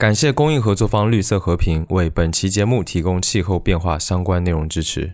感谢公益合作方绿色和平为本期节目提供气候变化相关内容支持。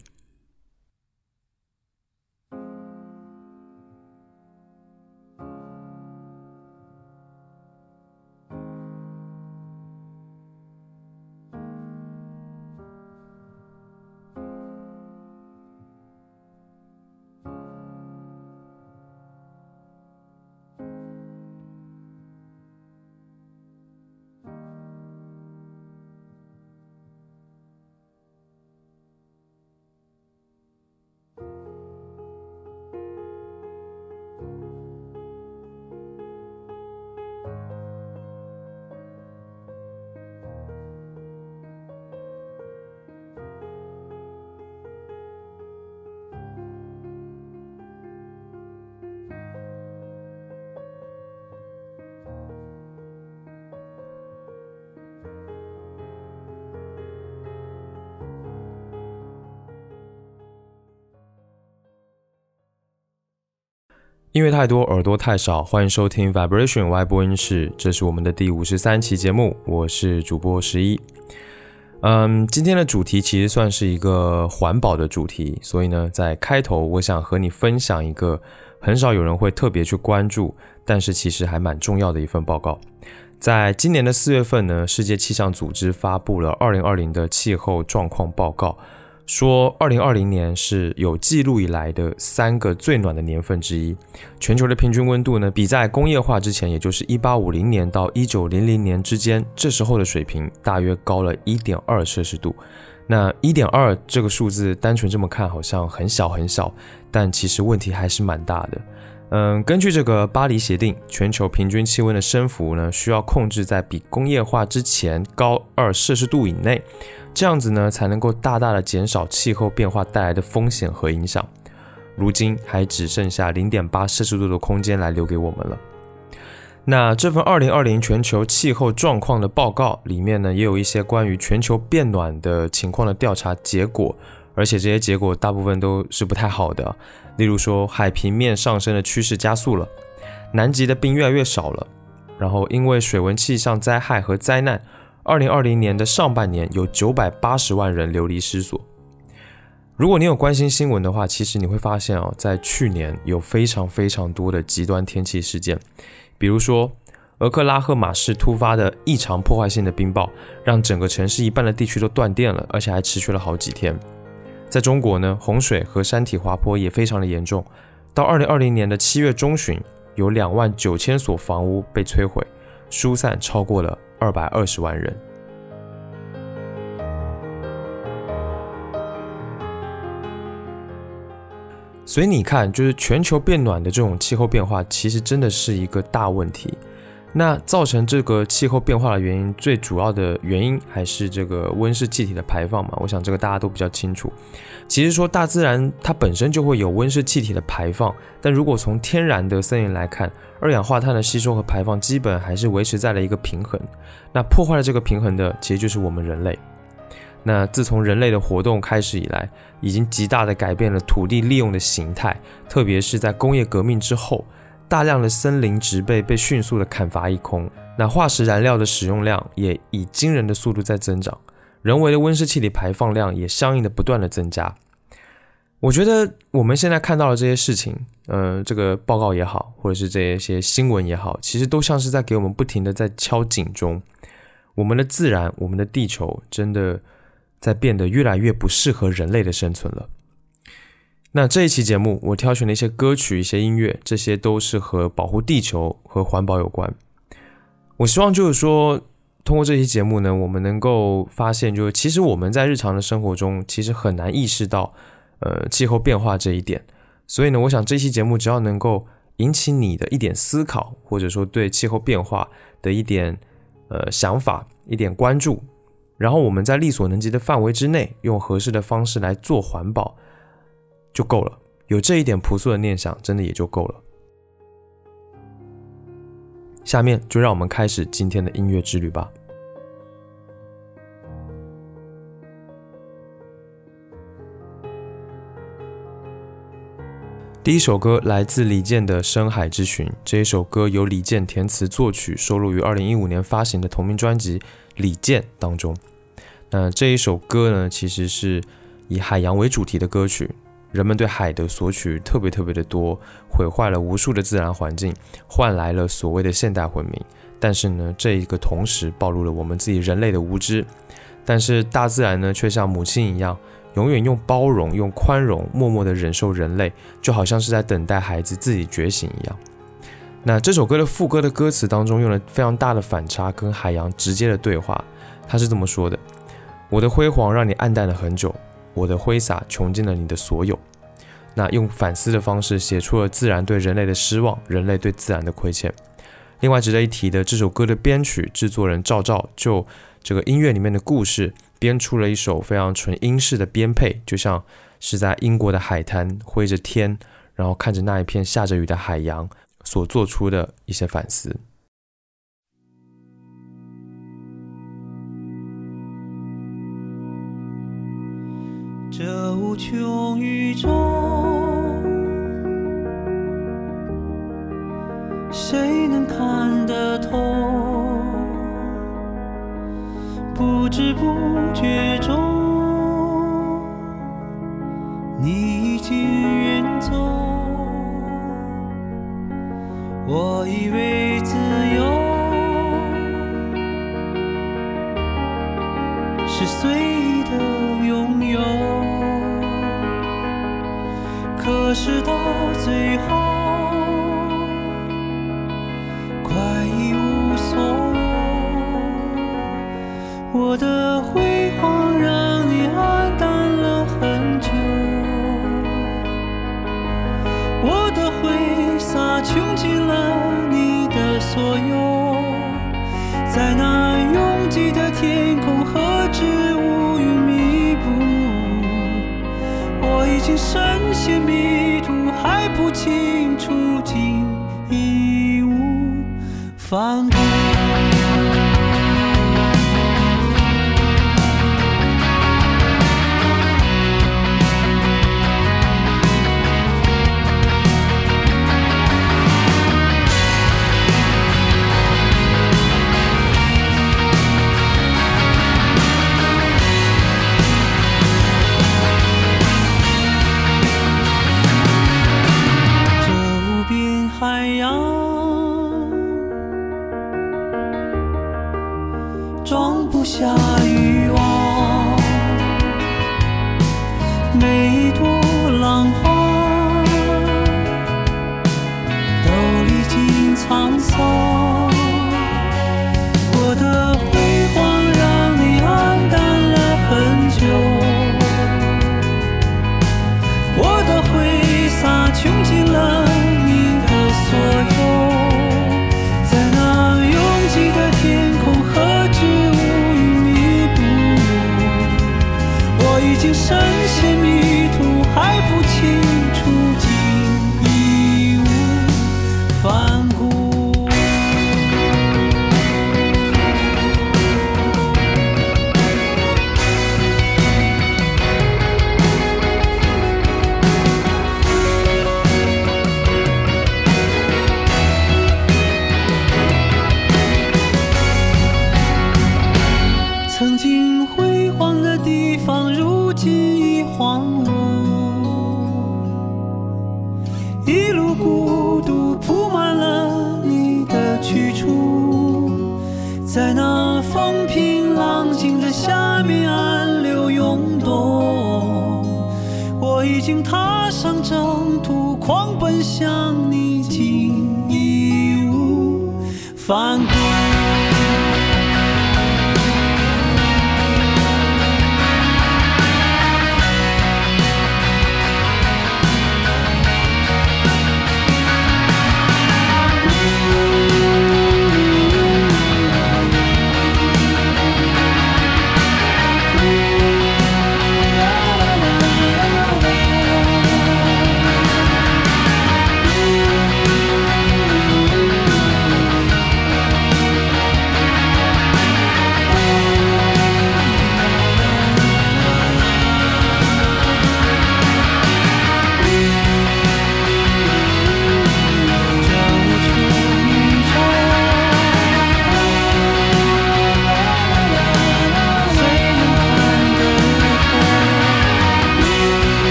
音乐太多，耳朵太少。欢迎收听 Vibration Y 播音室，这是我们的第五十三期节目，我是主播十一。嗯，今天的主题其实算是一个环保的主题，所以呢，在开头我想和你分享一个很少有人会特别去关注，但是其实还蛮重要的一份报告。在今年的四月份呢，世界气象组织发布了二零二零的气候状况报告。说，二零二零年是有记录以来的三个最暖的年份之一。全球的平均温度呢，比在工业化之前，也就是一八五零年到一九零零年之间，这时候的水平大约高了一点二摄氏度。那一点二这个数字，单纯这么看好像很小很小，但其实问题还是蛮大的。嗯，根据这个巴黎协定，全球平均气温的升幅呢，需要控制在比工业化之前高二摄氏度以内。这样子呢，才能够大大的减少气候变化带来的风险和影响。如今还只剩下零点八摄氏度的空间来留给我们了。那这份二零二零全球气候状况的报告里面呢，也有一些关于全球变暖的情况的调查结果，而且这些结果大部分都是不太好的。例如说，海平面上升的趋势加速了，南极的冰越来越少了，然后因为水文气象灾害和灾难。二零二零年的上半年，有九百八十万人流离失所。如果你有关心新闻的话，其实你会发现哦，在去年有非常非常多的极端天气事件，比如说俄克拉荷马市突发的异常破坏性的冰雹，让整个城市一半的地区都断电了，而且还持续了好几天。在中国呢，洪水和山体滑坡也非常的严重。到二零二零年的七月中旬，有两万九千所房屋被摧毁，疏散超过了。二百二十万人，所以你看，就是全球变暖的这种气候变化，其实真的是一个大问题。那造成这个气候变化的原因，最主要的原因还是这个温室气体的排放嘛？我想这个大家都比较清楚。其实说大自然它本身就会有温室气体的排放，但如果从天然的森林来看，二氧化碳的吸收和排放基本还是维持在了一个平衡。那破坏了这个平衡的，其实就是我们人类。那自从人类的活动开始以来，已经极大的改变了土地利用的形态，特别是在工业革命之后。大量的森林植被被迅速的砍伐一空，那化石燃料的使用量也以惊人的速度在增长，人为的温室气体排放量也相应的不断的增加。我觉得我们现在看到的这些事情，呃，这个报告也好，或者是这些新闻也好，其实都像是在给我们不停的在敲警钟。我们的自然，我们的地球，真的在变得越来越不适合人类的生存了。那这一期节目，我挑选了一些歌曲、一些音乐，这些都是和保护地球和环保有关。我希望就是说，通过这期节目呢，我们能够发现，就是其实我们在日常的生活中，其实很难意识到，呃，气候变化这一点。所以呢，我想这期节目只要能够引起你的一点思考，或者说对气候变化的一点呃想法、一点关注，然后我们在力所能及的范围之内，用合适的方式来做环保。就够了，有这一点朴素的念想，真的也就够了。下面就让我们开始今天的音乐之旅吧。第一首歌来自李健的《深海之寻》，这一首歌由李健填词作曲，收录于二零一五年发行的同名专辑《李健》当中。那这一首歌呢，其实是以海洋为主题的歌曲。人们对海的索取特别特别的多，毁坏了无数的自然环境，换来了所谓的现代文明。但是呢，这一个同时暴露了我们自己人类的无知。但是大自然呢，却像母亲一样，永远用包容、用宽容，默默的忍受人类，就好像是在等待孩子自己觉醒一样。那这首歌的副歌的歌词当中，用了非常大的反差，跟海洋直接的对话。他是这么说的：“我的辉煌让你暗淡了很久。”我的挥洒穷尽了你的所有，那用反思的方式写出了自然对人类的失望，人类对自然的亏欠。另外值得一提的，这首歌的编曲制作人赵照就这个音乐里面的故事编出了一首非常纯英式的编配，就像是在英国的海滩挥着天，然后看着那一片下着雨的海洋所做出的一些反思。这无穷宇宙，谁能看得透？不知不觉中，你已经远走。我以为最后，快一无所有。我的征途，狂奔向你，竟已无返。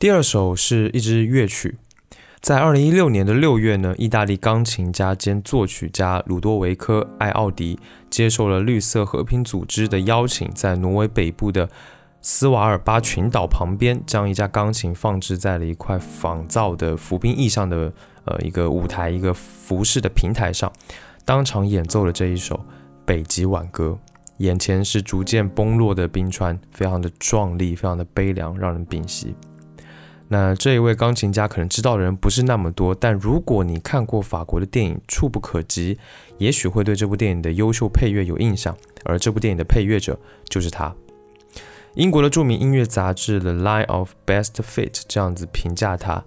第二首是一支乐曲，在二零一六年的六月呢，意大利钢琴家兼作曲家鲁多维科·艾奥迪接受了绿色和平组织的邀请，在挪威北部的斯瓦尔巴群岛旁边，将一架钢琴放置在了一块仿造的浮冰意上的呃一个舞台，一个服饰的平台上，当场演奏了这一首《北极挽歌》。眼前是逐渐崩落的冰川，非常的壮丽，非常的悲凉，让人屏息。那这一位钢琴家可能知道的人不是那么多，但如果你看过法国的电影《触不可及》，也许会对这部电影的优秀配乐有印象。而这部电影的配乐者就是他。英国的著名音乐杂志《The Line of Best Fit》这样子评价他：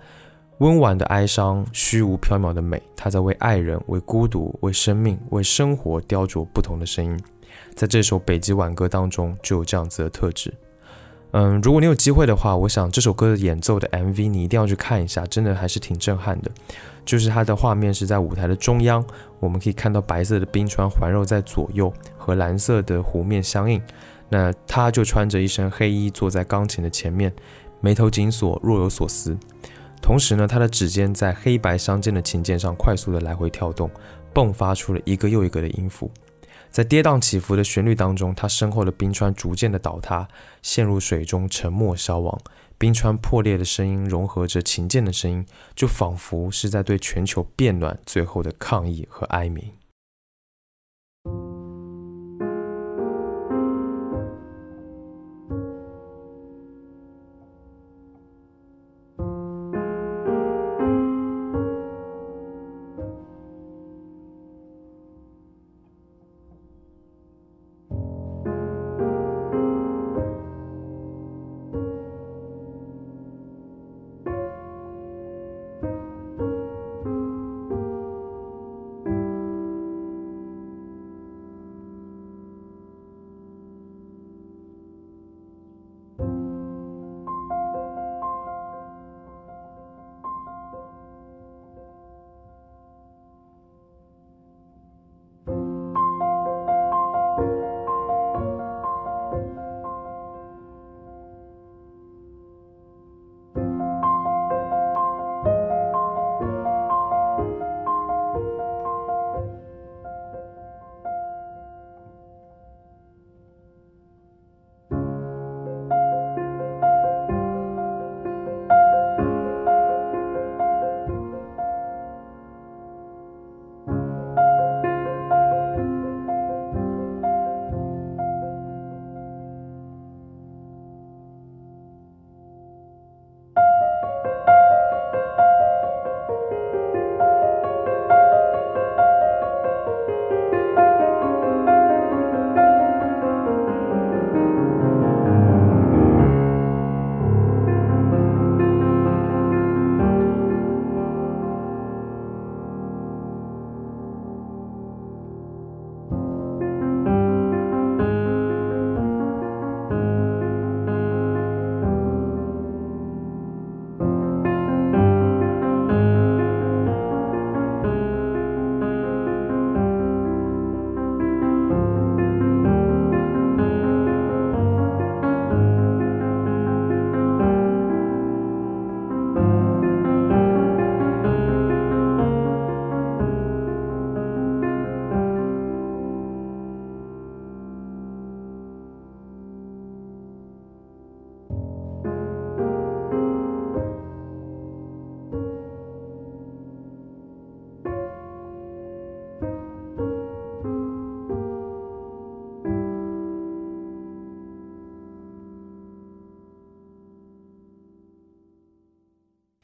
温婉的哀伤，虚无缥缈的美。他在为爱人、为孤独、为生命、为生活雕琢不同的声音。在这首《北极挽歌》当中，就有这样子的特质。嗯，如果你有机会的话，我想这首歌的演奏的 MV 你一定要去看一下，真的还是挺震撼的。就是它的画面是在舞台的中央，我们可以看到白色的冰川环绕在左右，和蓝色的湖面相映。那他就穿着一身黑衣，坐在钢琴的前面，眉头紧锁，若有所思。同时呢，他的指尖在黑白相间的琴键上快速的来回跳动，迸发出了一个又一个的音符。在跌宕起伏的旋律当中，他身后的冰川逐渐的倒塌，陷入水中，沉没消亡。冰川破裂的声音融合着琴键的声音，就仿佛是在对全球变暖最后的抗议和哀鸣。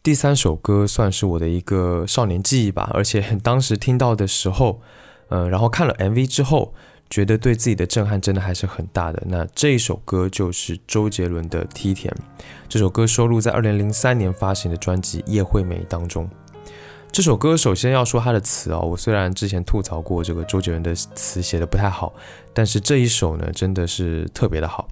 第三首歌算是我的一个少年记忆吧，而且当时听到的时候，嗯，然后看了 MV 之后，觉得对自己的震撼真的还是很大的。那这一首歌就是周杰伦的《梯田》，这首歌收录在2003年发行的专辑《叶惠美》当中。这首歌首先要说它的词啊，我虽然之前吐槽过这个周杰伦的词写的不太好，但是这一首呢真的是特别的好。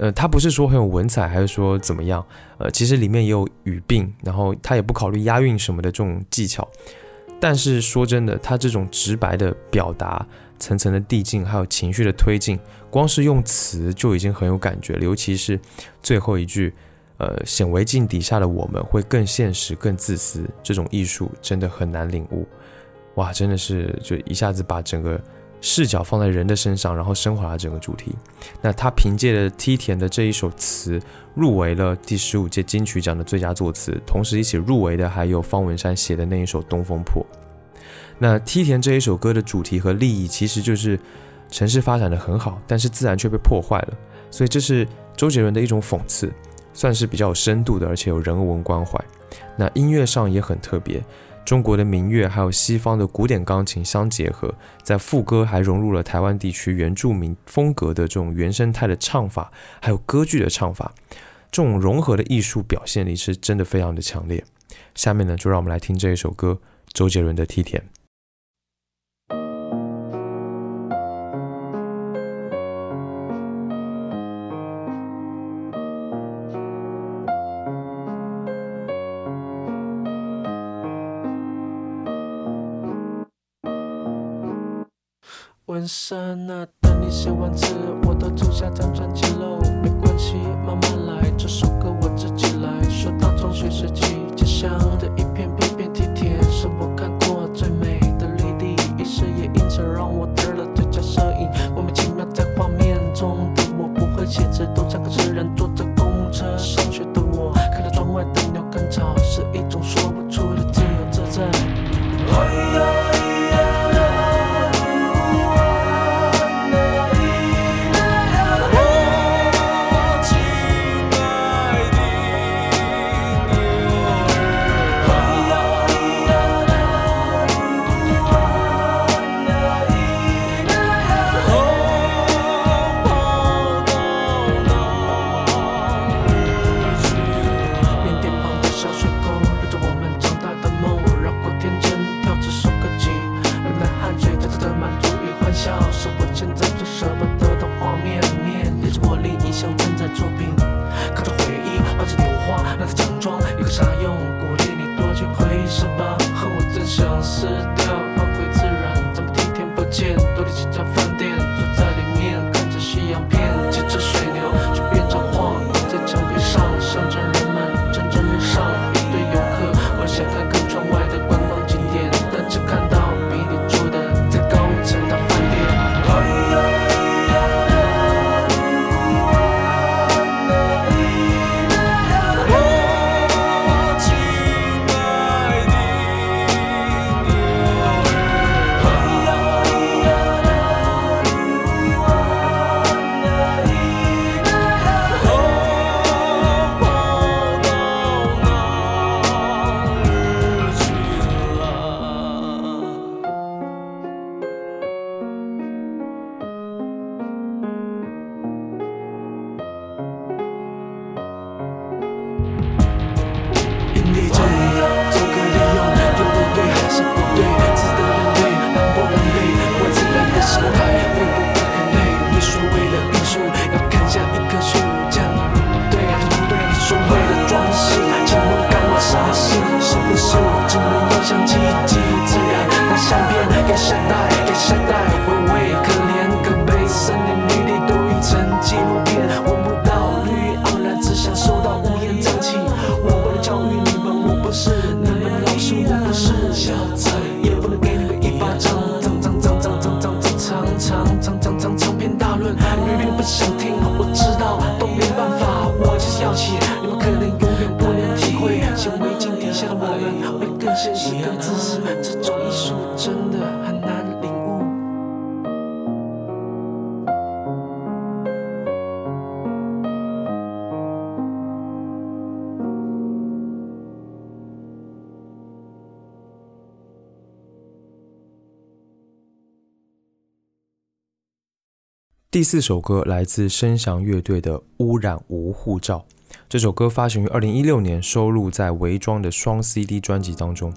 呃，他不是说很有文采，还是说怎么样？呃，其实里面也有语病，然后他也不考虑押韵什么的这种技巧。但是说真的，他这种直白的表达、层层的递进，还有情绪的推进，光是用词就已经很有感觉了。尤其是最后一句，呃显微镜底下的我们会更现实、更自私，这种艺术真的很难领悟。哇，真的是就一下子把整个视角放在人的身上，然后升华了整个主题。那他凭借着梯田的这一首词，入围了第十五届金曲奖的最佳作词，同时一起入围的还有方文山写的那一首《东风破》。那梯田这一首歌的主题和立意，其实就是城市发展的很好，但是自然却被破坏了。所以这是周杰伦的一种讽刺，算是比较有深度的，而且有人文关怀。那音乐上也很特别。中国的民乐还有西方的古典钢琴相结合，在副歌还融入了台湾地区原住民风格的这种原生态的唱法，还有歌剧的唱法，这种融合的艺术表现力是真的非常的强烈。下面呢，就让我们来听这一首歌，周杰伦的《梯田》。文山啊等你写完词，我都住下张专辑喽。没关系，慢慢来，这首歌我自己来。说到中学时期，家乡的一片片片梯田，笑，下的我们会更现实、更自私，这种艺术真的很难领悟。第四首歌来自声响乐队的《污染无护照》。这首歌发行于二零一六年，收录在伪装的双 CD 专辑当中。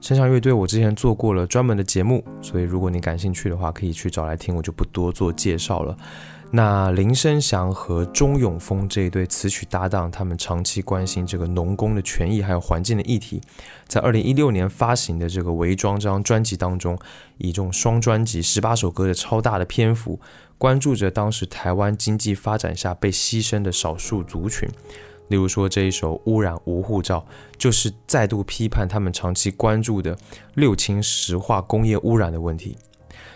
声响乐队我之前做过了专门的节目，所以如果你感兴趣的话，可以去找来听，我就不多做介绍了。那林声祥和钟永峰这一对词曲搭档，他们长期关心这个农工的权益还有环境的议题，在二零一六年发行的这个《伪装》这张专辑当中，以这种双专辑十八首歌的超大的篇幅，关注着当时台湾经济发展下被牺牲的少数族群。例如说这一首《污染无护照》，就是再度批判他们长期关注的六氢石化工业污染的问题。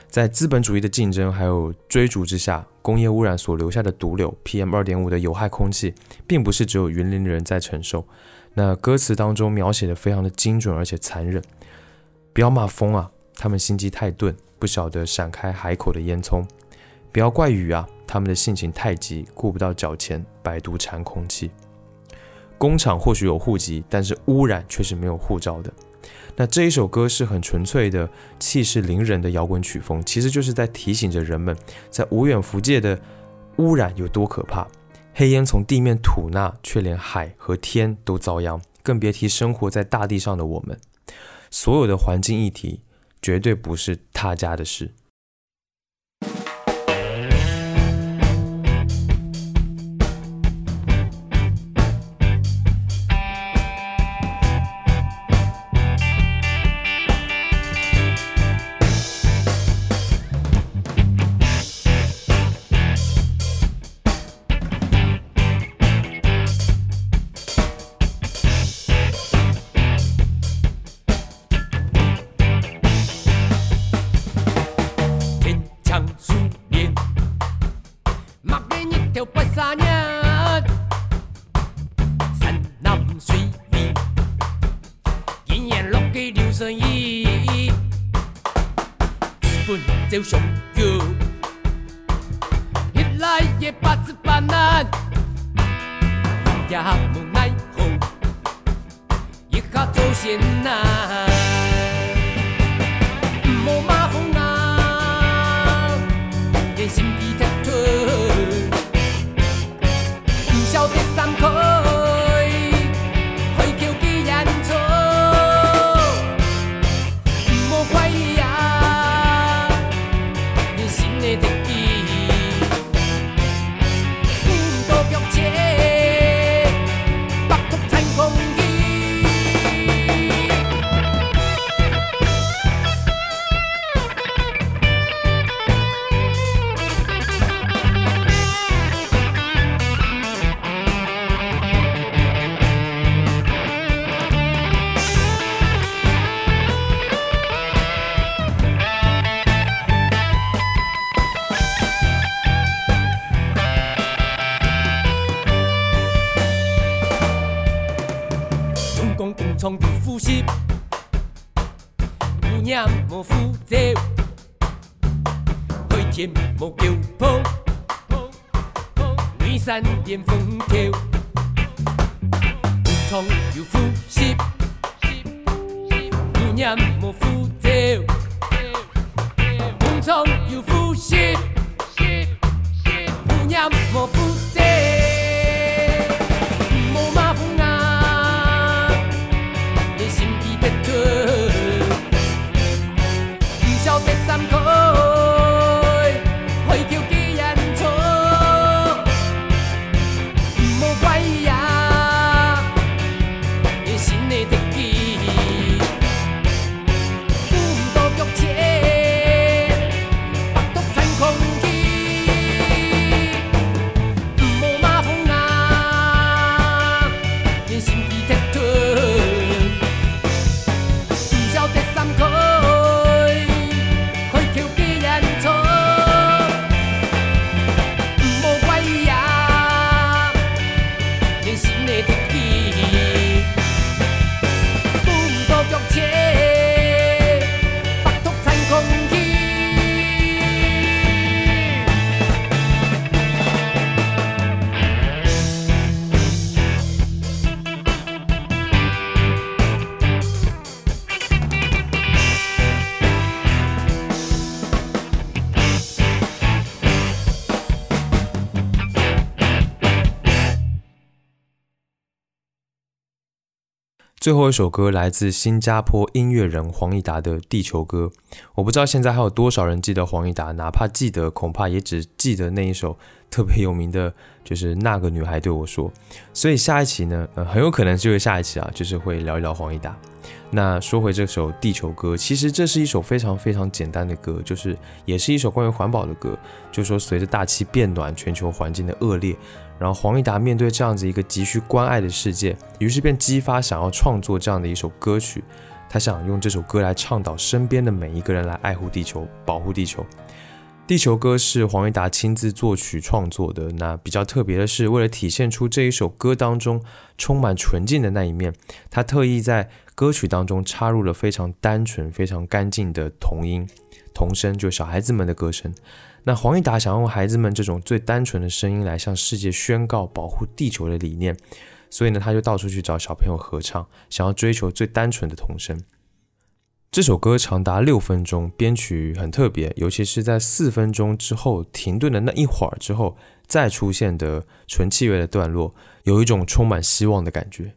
在资本主义的竞争还有追逐之下，工业污染所留下的毒瘤 PM 二点五的有害空气，并不是只有云林人在承受。那歌词当中描写的非常的精准而且残忍，不要骂风啊，他们心机太钝，不晓得闪开海口的烟囱；不要怪雨啊，他们的性情太急，顾不到脚前百毒缠空气。工厂或许有户籍，但是污染却是没有护照的。那这一首歌是很纯粹的、气势凌人的摇滚曲风，其实就是在提醒着人们，在无远弗届的污染有多可怕。黑烟从地面吐纳，却连海和天都遭殃，更别提生活在大地上的我们。所有的环境议题，绝对不是他家的事。连心的女山连风最后一首歌来自新加坡音乐人黄义达的《地球歌》，我不知道现在还有多少人记得黄义达，哪怕记得，恐怕也只记得那一首特别有名的，就是那个女孩对我说。所以下一期呢，呃，很有可能就是下一期啊，就是会聊一聊黄义达。那说回这首《地球歌》，其实这是一首非常非常简单的歌，就是也是一首关于环保的歌，就是说随着大气变暖，全球环境的恶劣。然后黄义达面对这样子一个急需关爱的世界，于是便激发想要创作这样的一首歌曲。他想用这首歌来倡导身边的每一个人来爱护地球、保护地球。地球歌是黄义达亲自作曲创作的。那比较特别的是，为了体现出这一首歌当中充满纯净的那一面，他特意在歌曲当中插入了非常单纯、非常干净的童音、童声，就小孩子们的歌声。那黄义达想用孩子们这种最单纯的声音来向世界宣告保护地球的理念，所以呢，他就到处去找小朋友合唱，想要追求最单纯的童声。这首歌长达六分钟，编曲很特别，尤其是在四分钟之后停顿的那一会儿之后再出现的纯器乐的段落，有一种充满希望的感觉。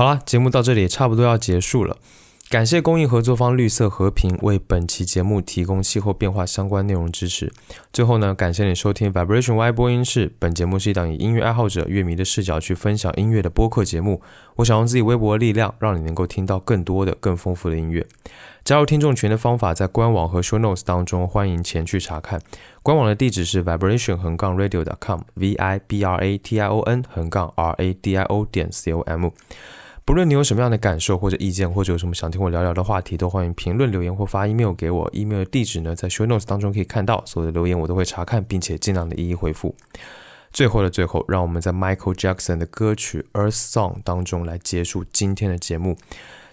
好啦，节目到这里差不多要结束了。感谢公益合作方绿色和平为本期节目提供气候变化相关内容支持。最后呢，感谢你收听 Vibration Y 播音室。本节目是一档以音乐爱好者、乐迷的视角去分享音乐的播客节目。我想用自己微薄的力量，让你能够听到更多的、更丰富的音乐。加入听众群的方法在官网和 show notes 当中，欢迎前去查看。官网的地址是 vibration 横杠 radio.com，v i b r a t i o n 横杠 r a d i o 点 c o m。不论你有什么样的感受或者意见，或者有什么想听我聊聊的话题，都欢迎评论留言或发 email 给我。email 的地址呢，在 show notes 当中可以看到。所有的留言我都会查看，并且尽量的一一回复。最后的最后，让我们在 Michael Jackson 的歌曲《Earth Song》当中来结束今天的节目。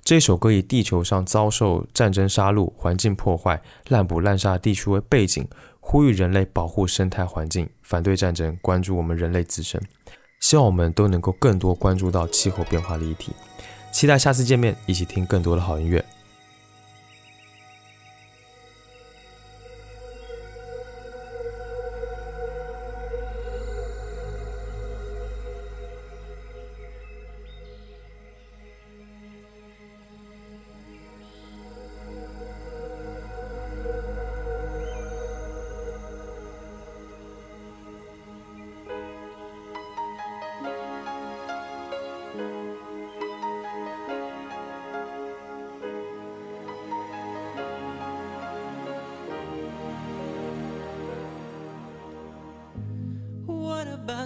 这首歌以地球上遭受战争杀戮、环境破坏、滥捕滥杀地区为背景，呼吁人类保护生态环境，反对战争，关注我们人类自身。希望我们都能够更多关注到气候变化的议题。期待下次见面，一起听更多的好音乐。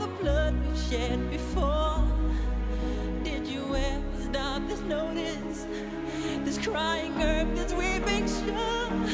the blood we've shed before? Did you ever stop to notice this crying earth, this weeping shore?